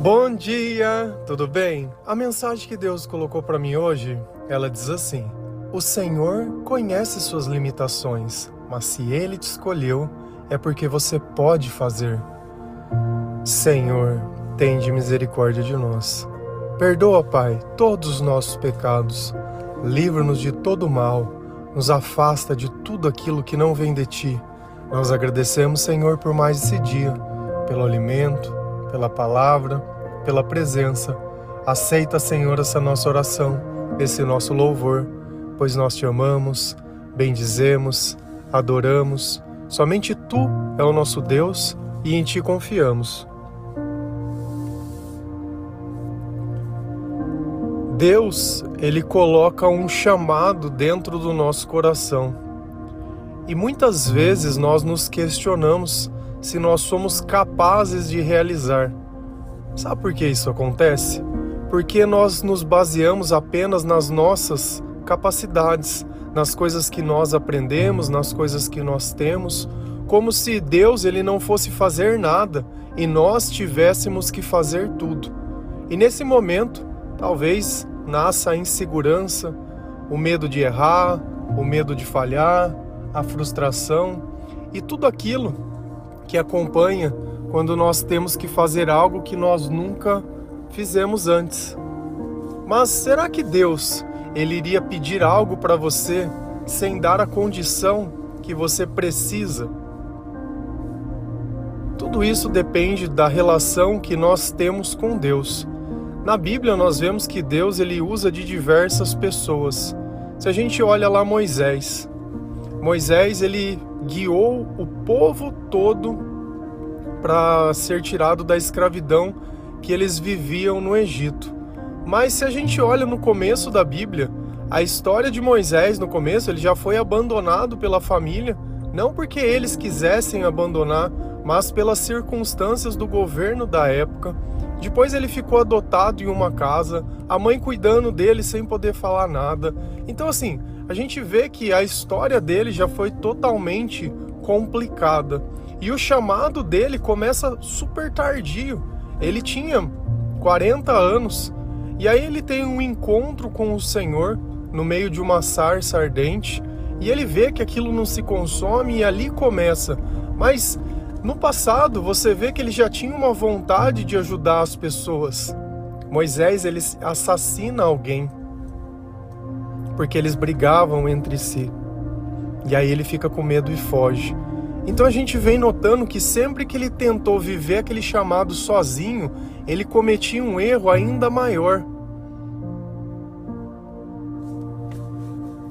Bom dia, tudo bem? A mensagem que Deus colocou para mim hoje, ela diz assim: O Senhor conhece suas limitações, mas se ele te escolheu, é porque você pode fazer. Senhor, tende misericórdia de nós. Perdoa, Pai, todos os nossos pecados. Livra-nos de todo mal. Nos afasta de tudo aquilo que não vem de ti. Nós agradecemos, Senhor, por mais esse dia, pelo alimento, pela palavra, pela presença. Aceita, Senhor, essa nossa oração, esse nosso louvor, pois nós te amamos, bendizemos, adoramos. Somente tu é o nosso Deus e em ti confiamos. Deus, ele coloca um chamado dentro do nosso coração. E muitas vezes nós nos questionamos se nós somos capazes de realizar. Sabe por que isso acontece? Porque nós nos baseamos apenas nas nossas capacidades, nas coisas que nós aprendemos, nas coisas que nós temos, como se Deus ele não fosse fazer nada e nós tivéssemos que fazer tudo. E nesse momento, talvez nasça a insegurança, o medo de errar, o medo de falhar, a frustração e tudo aquilo que acompanha quando nós temos que fazer algo que nós nunca fizemos antes. Mas será que Deus ele iria pedir algo para você sem dar a condição que você precisa? Tudo isso depende da relação que nós temos com Deus. Na Bíblia nós vemos que Deus ele usa de diversas pessoas. Se a gente olha lá Moisés, Moisés ele guiou o povo todo para ser tirado da escravidão que eles viviam no Egito. Mas se a gente olha no começo da Bíblia, a história de Moisés no começo, ele já foi abandonado pela família, não porque eles quisessem abandonar, mas pelas circunstâncias do governo da época. Depois ele ficou adotado em uma casa, a mãe cuidando dele sem poder falar nada. Então assim, a gente vê que a história dele já foi totalmente complicada. E o chamado dele começa super tardio. Ele tinha 40 anos e aí ele tem um encontro com o Senhor no meio de uma sarça ardente e ele vê que aquilo não se consome e ali começa. Mas no passado você vê que ele já tinha uma vontade de ajudar as pessoas. Moisés ele assassina alguém porque eles brigavam entre si. E aí ele fica com medo e foge. Então a gente vem notando que sempre que ele tentou viver aquele chamado sozinho, ele cometia um erro ainda maior.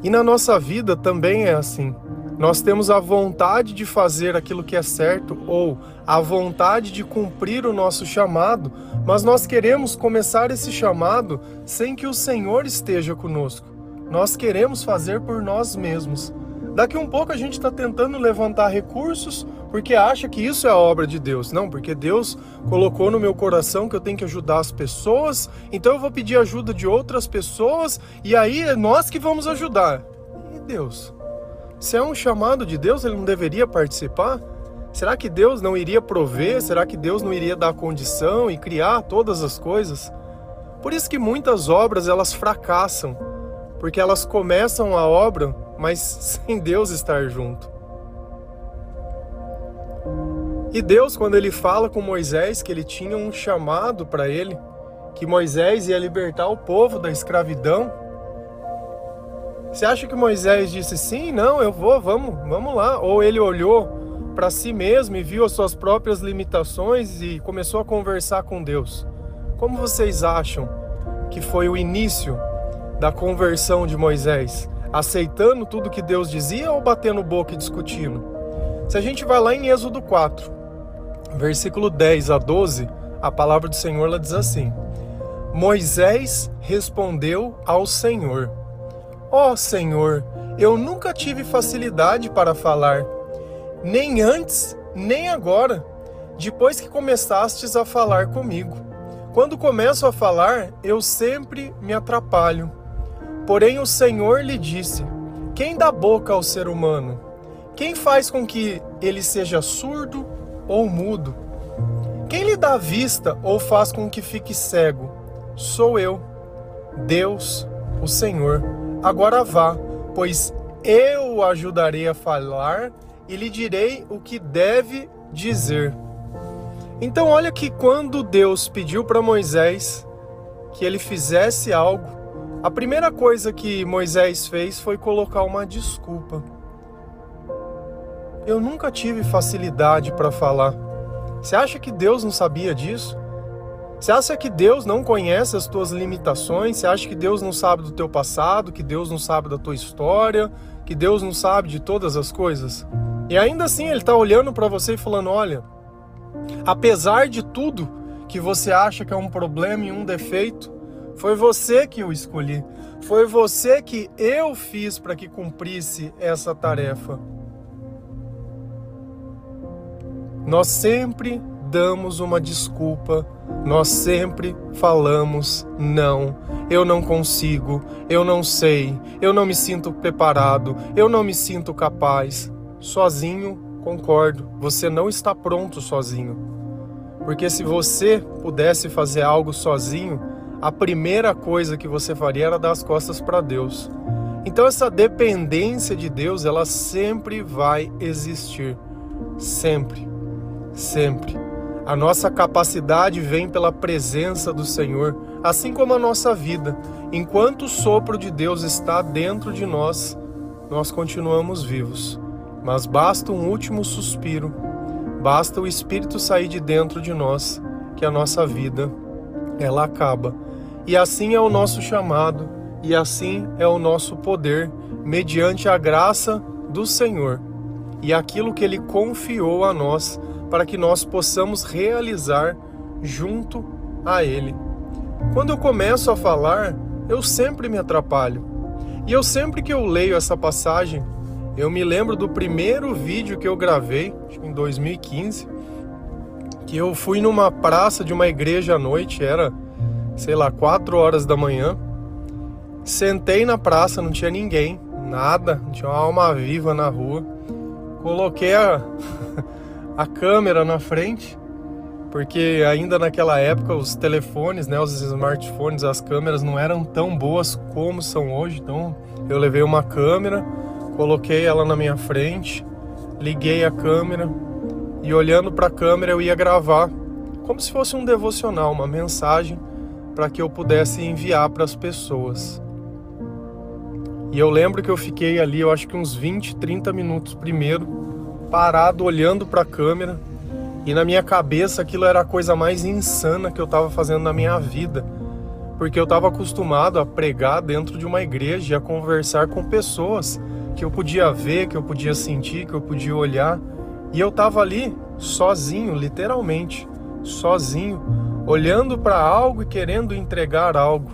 E na nossa vida também é assim. Nós temos a vontade de fazer aquilo que é certo ou a vontade de cumprir o nosso chamado, mas nós queremos começar esse chamado sem que o Senhor esteja conosco. Nós queremos fazer por nós mesmos. Daqui um pouco a gente está tentando levantar recursos porque acha que isso é a obra de Deus. Não, porque Deus colocou no meu coração que eu tenho que ajudar as pessoas, então eu vou pedir ajuda de outras pessoas e aí é nós que vamos ajudar. E Deus? Se é um chamado de Deus, ele não deveria participar? Será que Deus não iria prover? Será que Deus não iria dar condição e criar todas as coisas? Por isso que muitas obras elas fracassam porque elas começam a obra, mas sem Deus estar junto. E Deus, quando ele fala com Moisés que ele tinha um chamado para ele, que Moisés ia libertar o povo da escravidão, você acha que Moisés disse sim, não, eu vou, vamos, vamos lá? Ou ele olhou para si mesmo e viu as suas próprias limitações e começou a conversar com Deus? Como vocês acham que foi o início da conversão de Moisés? Aceitando tudo que Deus dizia ou batendo boca e discutindo? Se a gente vai lá em Êxodo 4, versículo 10 a 12, a palavra do Senhor ela diz assim: Moisés respondeu ao Senhor: Ó oh, Senhor, eu nunca tive facilidade para falar, nem antes, nem agora, depois que começastes a falar comigo. Quando começo a falar, eu sempre me atrapalho. Porém, o Senhor lhe disse: Quem dá boca ao ser humano? Quem faz com que ele seja surdo ou mudo? Quem lhe dá vista ou faz com que fique cego? Sou eu, Deus, o Senhor. Agora vá, pois eu o ajudarei a falar e lhe direi o que deve dizer. Então, olha que quando Deus pediu para Moisés que ele fizesse algo, a primeira coisa que Moisés fez foi colocar uma desculpa. Eu nunca tive facilidade para falar. Você acha que Deus não sabia disso? Você acha que Deus não conhece as tuas limitações? Você acha que Deus não sabe do teu passado, que Deus não sabe da tua história, que Deus não sabe de todas as coisas? E ainda assim ele está olhando para você e falando: olha, apesar de tudo que você acha que é um problema e um defeito, foi você que eu escolhi, foi você que eu fiz para que cumprisse essa tarefa. Nós sempre damos uma desculpa, nós sempre falamos não, eu não consigo, eu não sei, eu não me sinto preparado, eu não me sinto capaz. Sozinho, concordo, você não está pronto sozinho. Porque se você pudesse fazer algo sozinho, a primeira coisa que você faria era dar as costas para Deus. Então essa dependência de Deus, ela sempre vai existir. Sempre sempre. A nossa capacidade vem pela presença do Senhor, assim como a nossa vida. Enquanto o sopro de Deus está dentro de nós, nós continuamos vivos. Mas basta um último suspiro, basta o Espírito sair de dentro de nós, que a nossa vida ela acaba. E assim é o nosso chamado, e assim é o nosso poder, mediante a graça do Senhor e aquilo que ele confiou a nós para que nós possamos realizar junto a Ele. Quando eu começo a falar, eu sempre me atrapalho. E eu sempre que eu leio essa passagem, eu me lembro do primeiro vídeo que eu gravei, em 2015, que eu fui numa praça de uma igreja à noite, era, sei lá, 4 horas da manhã. Sentei na praça, não tinha ninguém, nada, não tinha uma alma viva na rua. Coloquei a a câmera na frente, porque ainda naquela época os telefones, né, os smartphones, as câmeras não eram tão boas como são hoje. Então eu levei uma câmera, coloquei ela na minha frente, liguei a câmera e olhando para a câmera eu ia gravar como se fosse um devocional, uma mensagem para que eu pudesse enviar para as pessoas. E eu lembro que eu fiquei ali, eu acho que uns 20, 30 minutos primeiro parado olhando para a câmera e na minha cabeça aquilo era a coisa mais insana que eu estava fazendo na minha vida, porque eu estava acostumado a pregar dentro de uma igreja e a conversar com pessoas que eu podia ver, que eu podia sentir, que eu podia olhar, e eu estava ali sozinho, literalmente, sozinho, olhando para algo e querendo entregar algo.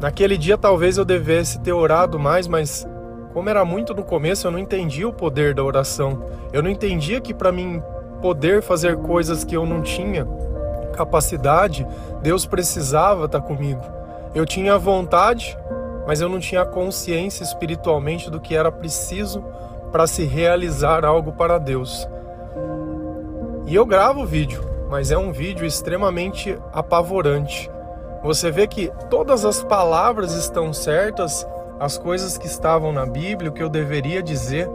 Naquele dia talvez eu devesse ter orado mais, mas como era muito no começo, eu não entendia o poder da oração. Eu não entendia que para mim poder fazer coisas que eu não tinha capacidade, Deus precisava estar tá comigo. Eu tinha vontade, mas eu não tinha consciência espiritualmente do que era preciso para se realizar algo para Deus. E eu gravo o vídeo, mas é um vídeo extremamente apavorante. Você vê que todas as palavras estão certas, as coisas que estavam na Bíblia, o que eu deveria dizer,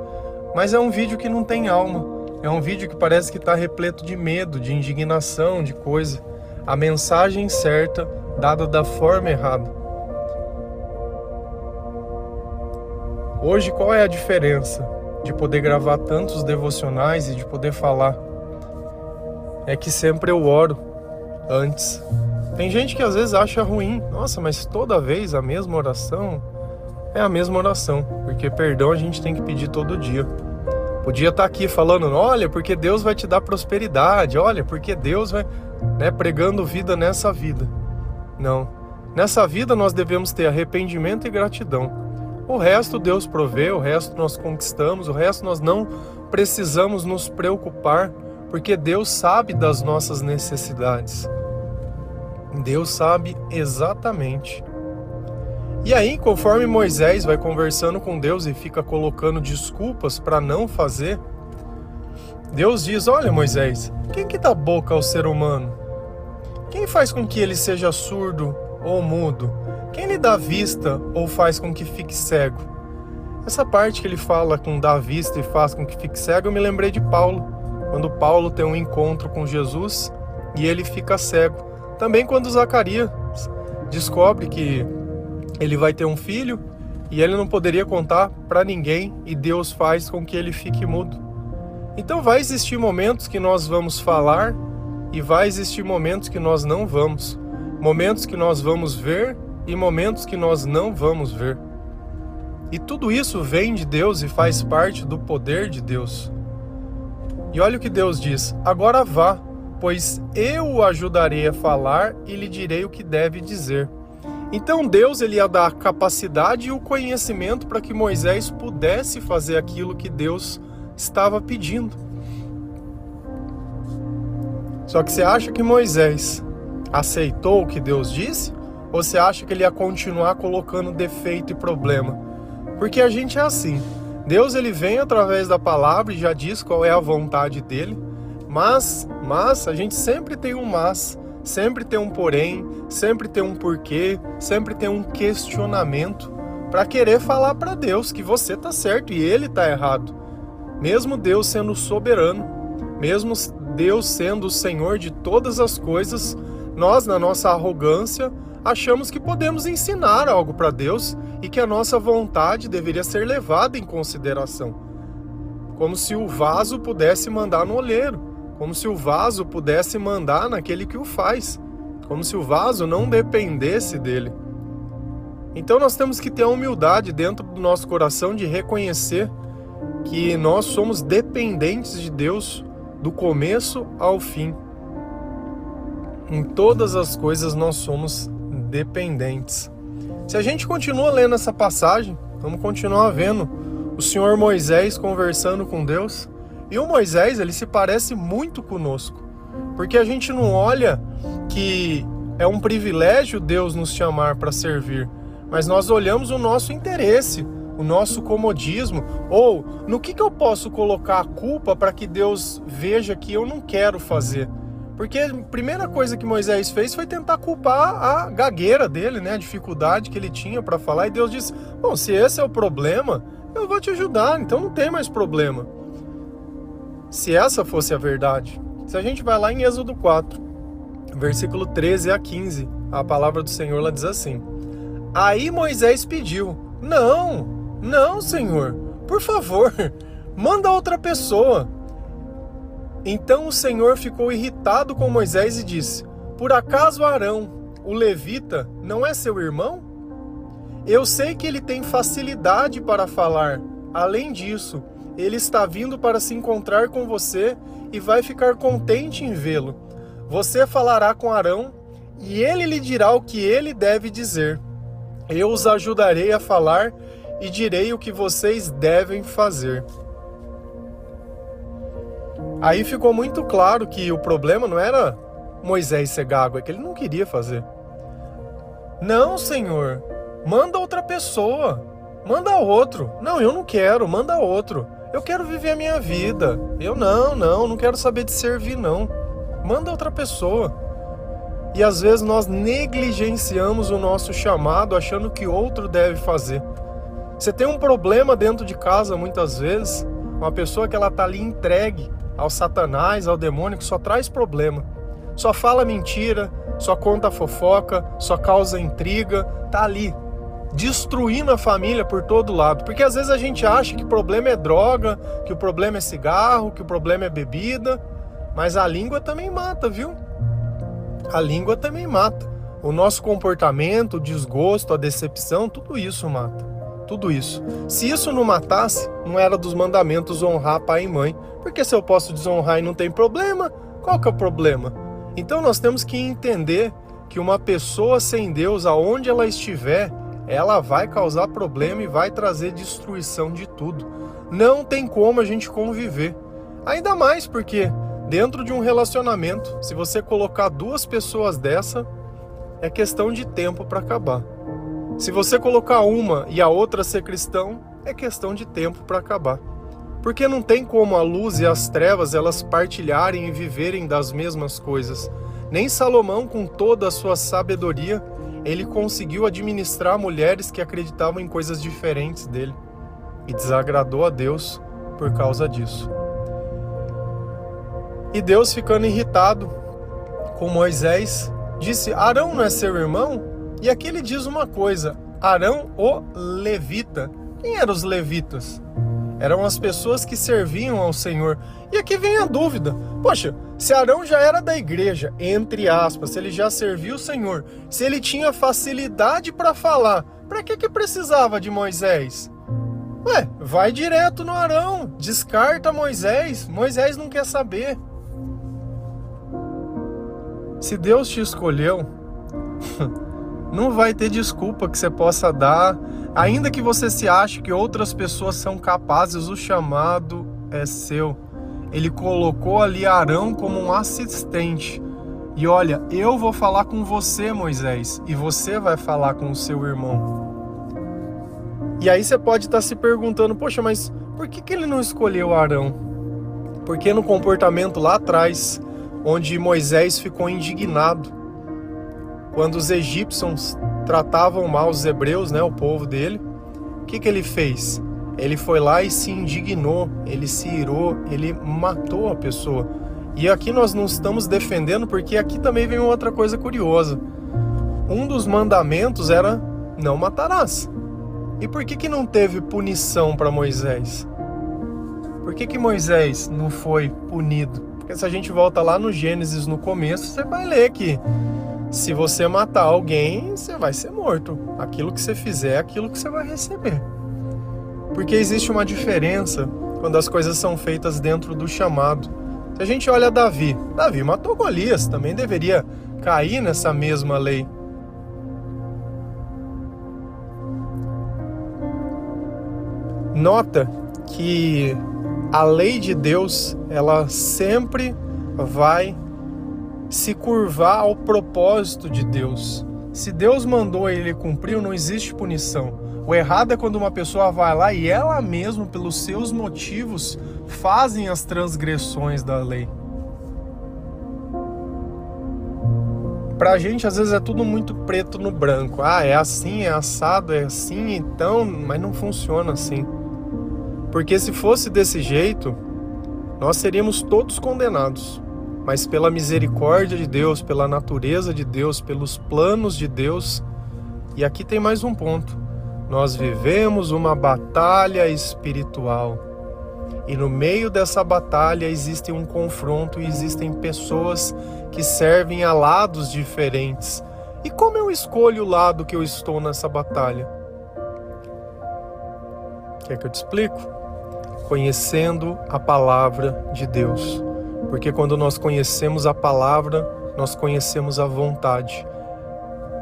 mas é um vídeo que não tem alma. É um vídeo que parece que está repleto de medo, de indignação, de coisa. A mensagem certa dada da forma errada. Hoje, qual é a diferença de poder gravar tantos devocionais e de poder falar? É que sempre eu oro antes. Tem gente que às vezes acha ruim, nossa, mas toda vez a mesma oração é a mesma oração, porque perdão a gente tem que pedir todo dia. Podia estar tá aqui falando, olha, porque Deus vai te dar prosperidade, olha, porque Deus vai, né, pregando vida nessa vida. Não. Nessa vida nós devemos ter arrependimento e gratidão. O resto Deus provê, o resto nós conquistamos, o resto nós não precisamos nos preocupar, porque Deus sabe das nossas necessidades. Deus sabe exatamente e aí, conforme Moisés vai conversando com Deus e fica colocando desculpas para não fazer, Deus diz: Olha, Moisés, quem que dá boca ao ser humano? Quem faz com que ele seja surdo ou mudo? Quem lhe dá vista ou faz com que fique cego? Essa parte que ele fala com dá vista e faz com que fique cego, eu me lembrei de Paulo, quando Paulo tem um encontro com Jesus e ele fica cego. Também quando Zacarias descobre que ele vai ter um filho e ele não poderia contar para ninguém e Deus faz com que ele fique mudo. Então vai existir momentos que nós vamos falar e vai existir momentos que nós não vamos. Momentos que nós vamos ver e momentos que nós não vamos ver. E tudo isso vem de Deus e faz parte do poder de Deus. E olha o que Deus diz: agora vá, pois eu o ajudarei a falar e lhe direi o que deve dizer. Então Deus ele ia dar a capacidade e o conhecimento para que Moisés pudesse fazer aquilo que Deus estava pedindo. Só que você acha que Moisés aceitou o que Deus disse? Ou você acha que ele ia continuar colocando defeito e problema? Porque a gente é assim. Deus ele vem através da palavra e já diz qual é a vontade dele, mas, mas a gente sempre tem um mas, sempre tem um porém, sempre tem um porquê, sempre tem um questionamento para querer falar para Deus que você tá certo e ele tá errado. Mesmo Deus sendo soberano, mesmo Deus sendo o Senhor de todas as coisas, nós na nossa arrogância achamos que podemos ensinar algo para Deus e que a nossa vontade deveria ser levada em consideração. Como se o vaso pudesse mandar no olheiro, como se o vaso pudesse mandar naquele que o faz, como se o vaso não dependesse dele. Então nós temos que ter a humildade dentro do nosso coração de reconhecer que nós somos dependentes de Deus do começo ao fim. Em todas as coisas nós somos dependentes. Se a gente continua lendo essa passagem, vamos continuar vendo o Senhor Moisés conversando com Deus. E o Moisés, ele se parece muito conosco, porque a gente não olha que é um privilégio Deus nos chamar para servir, mas nós olhamos o nosso interesse, o nosso comodismo, ou no que, que eu posso colocar a culpa para que Deus veja que eu não quero fazer. Porque a primeira coisa que Moisés fez foi tentar culpar a gagueira dele, né? A dificuldade que ele tinha para falar. E Deus disse: Bom, se esse é o problema, eu vou te ajudar, então não tem mais problema. Se essa fosse a verdade, se a gente vai lá em Êxodo 4, versículo 13 a 15, a palavra do Senhor lá diz assim: Aí Moisés pediu: Não, não, Senhor, por favor, manda outra pessoa então o Senhor ficou irritado com Moisés e disse: Por acaso Arão, o levita, não é seu irmão? Eu sei que ele tem facilidade para falar. Além disso, ele está vindo para se encontrar com você e vai ficar contente em vê-lo. Você falará com Arão e ele lhe dirá o que ele deve dizer. Eu os ajudarei a falar e direi o que vocês devem fazer. Aí ficou muito claro que o problema não era Moisés ser gago, é que ele não queria fazer. Não, Senhor, manda outra pessoa, manda outro. Não, eu não quero, manda outro. Eu quero viver a minha vida. Eu não, não, não quero saber de servir, não. Manda outra pessoa. E às vezes nós negligenciamos o nosso chamado achando que outro deve fazer. Você tem um problema dentro de casa muitas vezes, uma pessoa que ela tá ali entregue ao Satanás, ao demônio que só traz problema. Só fala mentira, só conta fofoca, só causa intriga, tá ali destruindo a família por todo lado. Porque às vezes a gente acha que o problema é droga, que o problema é cigarro, que o problema é bebida, mas a língua também mata, viu? A língua também mata. O nosso comportamento, o desgosto, a decepção, tudo isso mata tudo isso. Se isso não matasse, não era dos mandamentos honrar pai e mãe. Porque se eu posso desonrar e não tem problema, qual que é o problema? Então nós temos que entender que uma pessoa sem Deus, aonde ela estiver, ela vai causar problema e vai trazer destruição de tudo. Não tem como a gente conviver. Ainda mais porque dentro de um relacionamento, se você colocar duas pessoas dessa, é questão de tempo para acabar. Se você colocar uma e a outra ser cristão, é questão de tempo para acabar. Porque não tem como a luz e as trevas elas partilharem e viverem das mesmas coisas. Nem Salomão, com toda a sua sabedoria, ele conseguiu administrar mulheres que acreditavam em coisas diferentes dele e desagradou a Deus por causa disso. E Deus, ficando irritado com Moisés, disse: Arão não é seu irmão? E aqui ele diz uma coisa: Arão, o levita. Quem eram os levitas? Eram as pessoas que serviam ao Senhor. E aqui vem a dúvida: poxa, se Arão já era da igreja, entre aspas, se ele já serviu o Senhor, se ele tinha facilidade para falar, para que, que precisava de Moisés? Ué, vai direto no Arão, descarta Moisés. Moisés não quer saber. Se Deus te escolheu, não vai ter desculpa que você possa dar, ainda que você se ache que outras pessoas são capazes, o chamado é seu. Ele colocou ali Arão como um assistente. E olha, eu vou falar com você, Moisés, e você vai falar com o seu irmão. E aí você pode estar se perguntando, poxa, mas por que, que ele não escolheu Arão? Porque no comportamento lá atrás, onde Moisés ficou indignado quando os egípcios tratavam mal os hebreus, né, o povo dele. O que, que ele fez? Ele foi lá e se indignou, ele se irou, ele matou a pessoa. E aqui nós não estamos defendendo, porque aqui também vem outra coisa curiosa. Um dos mandamentos era não matarás. E por que, que não teve punição para Moisés? Por que, que Moisés não foi punido? Porque se a gente volta lá no Gênesis no começo, você vai ler que se você matar alguém, você vai ser morto. Aquilo que você fizer é aquilo que você vai receber. Porque existe uma diferença quando as coisas são feitas dentro do chamado. Se a gente olha Davi, Davi matou Golias, também deveria cair nessa mesma lei. Nota que a lei de Deus, ela sempre vai se curvar ao propósito de Deus. Se Deus mandou ele cumprir, não existe punição. O errado é quando uma pessoa vai lá e ela mesma, pelos seus motivos, fazem as transgressões da lei. Pra gente, às vezes, é tudo muito preto no branco. Ah, é assim, é assado, é assim, então, mas não funciona assim. Porque se fosse desse jeito, nós seríamos todos condenados. Mas pela misericórdia de Deus, pela natureza de Deus, pelos planos de Deus, e aqui tem mais um ponto: nós vivemos uma batalha espiritual. E no meio dessa batalha existe um confronto e existem pessoas que servem a lados diferentes. E como eu escolho o lado que eu estou nessa batalha? Quer que eu te explico? conhecendo a palavra de Deus. Porque quando nós conhecemos a palavra, nós conhecemos a vontade.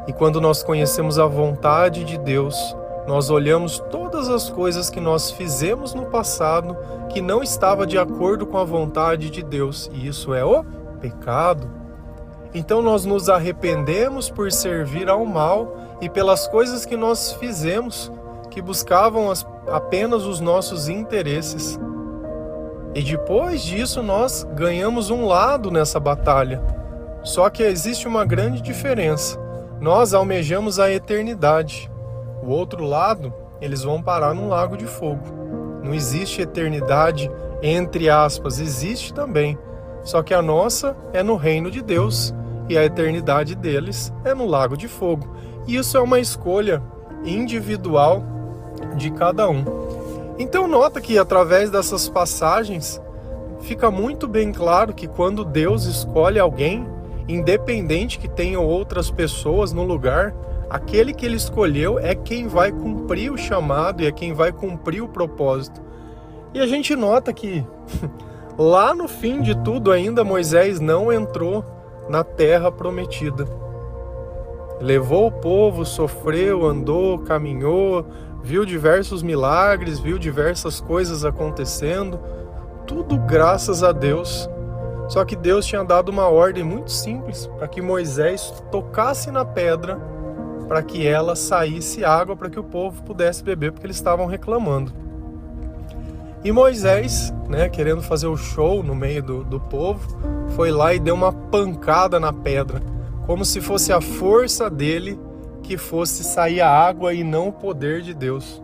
E quando nós conhecemos a vontade de Deus, nós olhamos todas as coisas que nós fizemos no passado que não estava de acordo com a vontade de Deus, e isso é o pecado. Então nós nos arrependemos por servir ao mal e pelas coisas que nós fizemos que buscavam as apenas os nossos interesses. E depois disso nós ganhamos um lado nessa batalha. Só que existe uma grande diferença. Nós almejamos a eternidade. O outro lado, eles vão parar num lago de fogo. Não existe eternidade entre aspas, existe também. Só que a nossa é no reino de Deus e a eternidade deles é no lago de fogo. E isso é uma escolha individual de cada um. Então nota que através dessas passagens fica muito bem claro que quando Deus escolhe alguém, independente que tenham outras pessoas no lugar, aquele que ele escolheu é quem vai cumprir o chamado e é quem vai cumprir o propósito. E a gente nota que lá no fim de tudo ainda Moisés não entrou na terra prometida. Levou o povo, sofreu, andou, caminhou, viu diversos milagres, viu diversas coisas acontecendo, tudo graças a Deus. Só que Deus tinha dado uma ordem muito simples para que Moisés tocasse na pedra para que ela saísse água para que o povo pudesse beber, porque eles estavam reclamando. E Moisés, né, querendo fazer o show no meio do, do povo, foi lá e deu uma pancada na pedra, como se fosse a força dele que fosse sair a água e não o poder de Deus.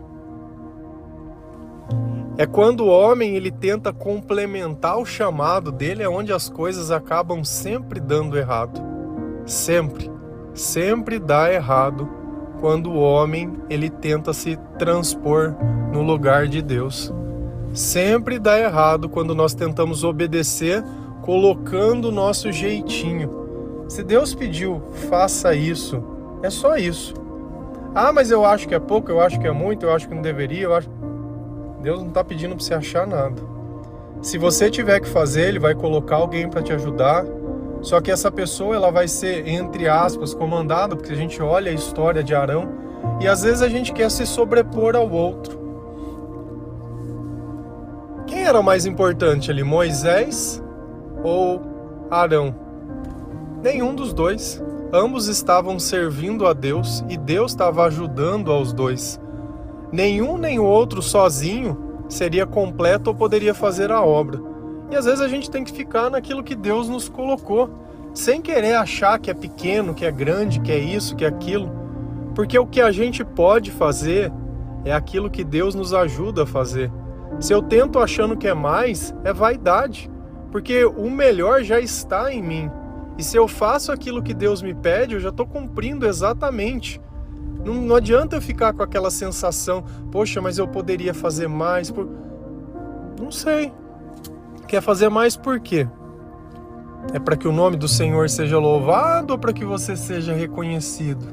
É quando o homem ele tenta complementar o chamado dele, é onde as coisas acabam sempre dando errado. Sempre, sempre dá errado quando o homem ele tenta se transpor no lugar de Deus. Sempre dá errado quando nós tentamos obedecer colocando o nosso jeitinho. Se Deus pediu, faça isso, é só isso. Ah, mas eu acho que é pouco, eu acho que é muito, eu acho que não deveria, eu acho. Deus não está pedindo para você achar nada. Se você tiver que fazer, Ele vai colocar alguém para te ajudar. Só que essa pessoa ela vai ser, entre aspas, comandada, porque a gente olha a história de Arão e às vezes a gente quer se sobrepor ao outro. Quem era o mais importante ali, Moisés ou Arão? Nenhum dos dois. Ambos estavam servindo a Deus e Deus estava ajudando aos dois. Nenhum nem o outro sozinho seria completo ou poderia fazer a obra. E às vezes a gente tem que ficar naquilo que Deus nos colocou, sem querer achar que é pequeno, que é grande, que é isso, que é aquilo. Porque o que a gente pode fazer é aquilo que Deus nos ajuda a fazer. Se eu tento achando que é mais, é vaidade, porque o melhor já está em mim. E se eu faço aquilo que Deus me pede, eu já estou cumprindo exatamente. Não, não, adianta eu ficar com aquela sensação, poxa, mas eu poderia fazer mais. Por... Não sei. Quer fazer mais por quê? É para que o nome do Senhor seja louvado ou para que você seja reconhecido?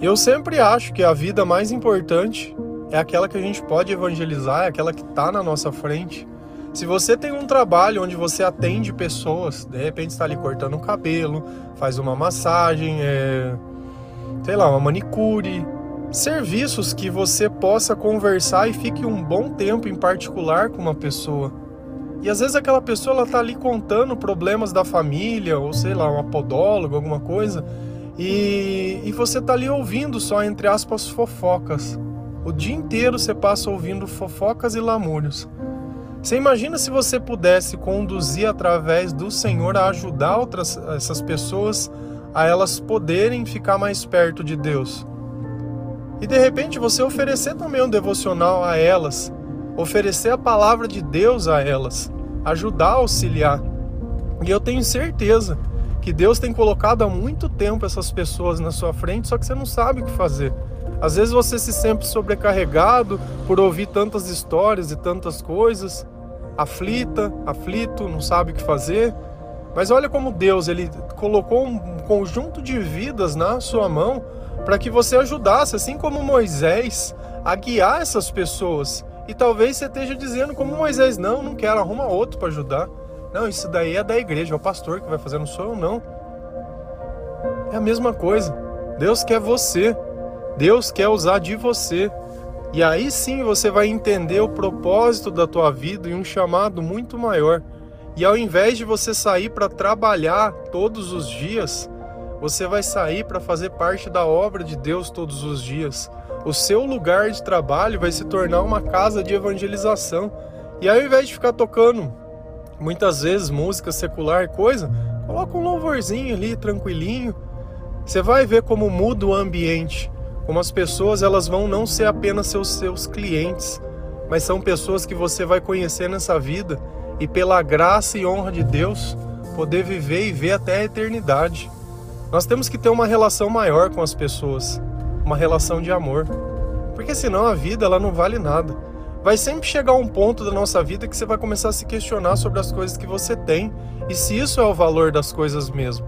Eu sempre acho que a vida mais importante é aquela que a gente pode evangelizar, é aquela que está na nossa frente. Se você tem um trabalho onde você atende pessoas, de repente está ali cortando o cabelo, faz uma massagem, é, sei lá, uma manicure, serviços que você possa conversar e fique um bom tempo em particular com uma pessoa. E às vezes aquela pessoa ela tá ali contando problemas da família, ou sei lá, uma podóloga, alguma coisa, e, e você tá ali ouvindo só, entre aspas, fofocas. O dia inteiro você passa ouvindo fofocas e lamúrios. Você imagina se você pudesse conduzir através do Senhor a ajudar outras essas pessoas a elas poderem ficar mais perto de Deus. E de repente você oferecer também um devocional a elas, oferecer a palavra de Deus a elas, ajudar a auxiliar. E eu tenho certeza que Deus tem colocado há muito tempo essas pessoas na sua frente, só que você não sabe o que fazer. Às vezes você se sente sobrecarregado por ouvir tantas histórias e tantas coisas, aflita, aflito, não sabe o que fazer. Mas olha como Deus ele colocou um conjunto de vidas na sua mão para que você ajudasse, assim como Moisés, a guiar essas pessoas. E talvez você esteja dizendo como Moisés, não, não quero, arruma outro para ajudar. Não, isso daí é da igreja, é o pastor que vai fazer, não sou eu não. É a mesma coisa. Deus quer você. Deus quer usar de você. E aí sim você vai entender o propósito da tua vida e um chamado muito maior. E ao invés de você sair para trabalhar todos os dias, você vai sair para fazer parte da obra de Deus todos os dias. O seu lugar de trabalho vai se tornar uma casa de evangelização. E ao invés de ficar tocando muitas vezes música secular, coisa, coloca um louvorzinho ali, tranquilinho. Você vai ver como muda o ambiente como as pessoas elas vão não ser apenas seus, seus clientes, mas são pessoas que você vai conhecer nessa vida e pela graça e honra de Deus poder viver e ver até a eternidade. Nós temos que ter uma relação maior com as pessoas, uma relação de amor, porque senão a vida ela não vale nada. Vai sempre chegar um ponto da nossa vida que você vai começar a se questionar sobre as coisas que você tem e se isso é o valor das coisas mesmo.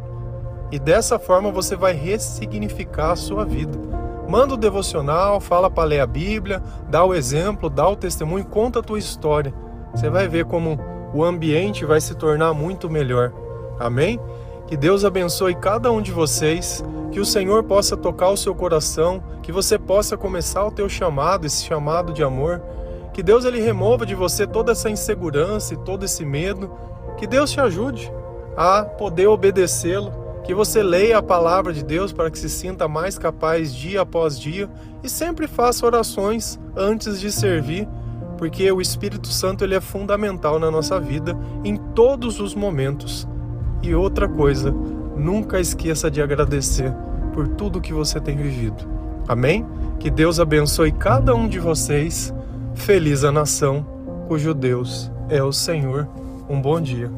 E dessa forma você vai ressignificar a sua vida. Manda o devocional, fala para ler a Bíblia, dá o exemplo, dá o testemunho, conta a tua história. Você vai ver como o ambiente vai se tornar muito melhor. Amém? Que Deus abençoe cada um de vocês, que o Senhor possa tocar o seu coração, que você possa começar o teu chamado, esse chamado de amor. Que Deus ele remova de você toda essa insegurança e todo esse medo. Que Deus te ajude a poder obedecê-lo que você leia a palavra de Deus para que se sinta mais capaz dia após dia e sempre faça orações antes de servir, porque o Espírito Santo ele é fundamental na nossa vida em todos os momentos. E outra coisa, nunca esqueça de agradecer por tudo que você tem vivido. Amém? Que Deus abençoe cada um de vocês. Feliz a nação cujo Deus é o Senhor. Um bom dia.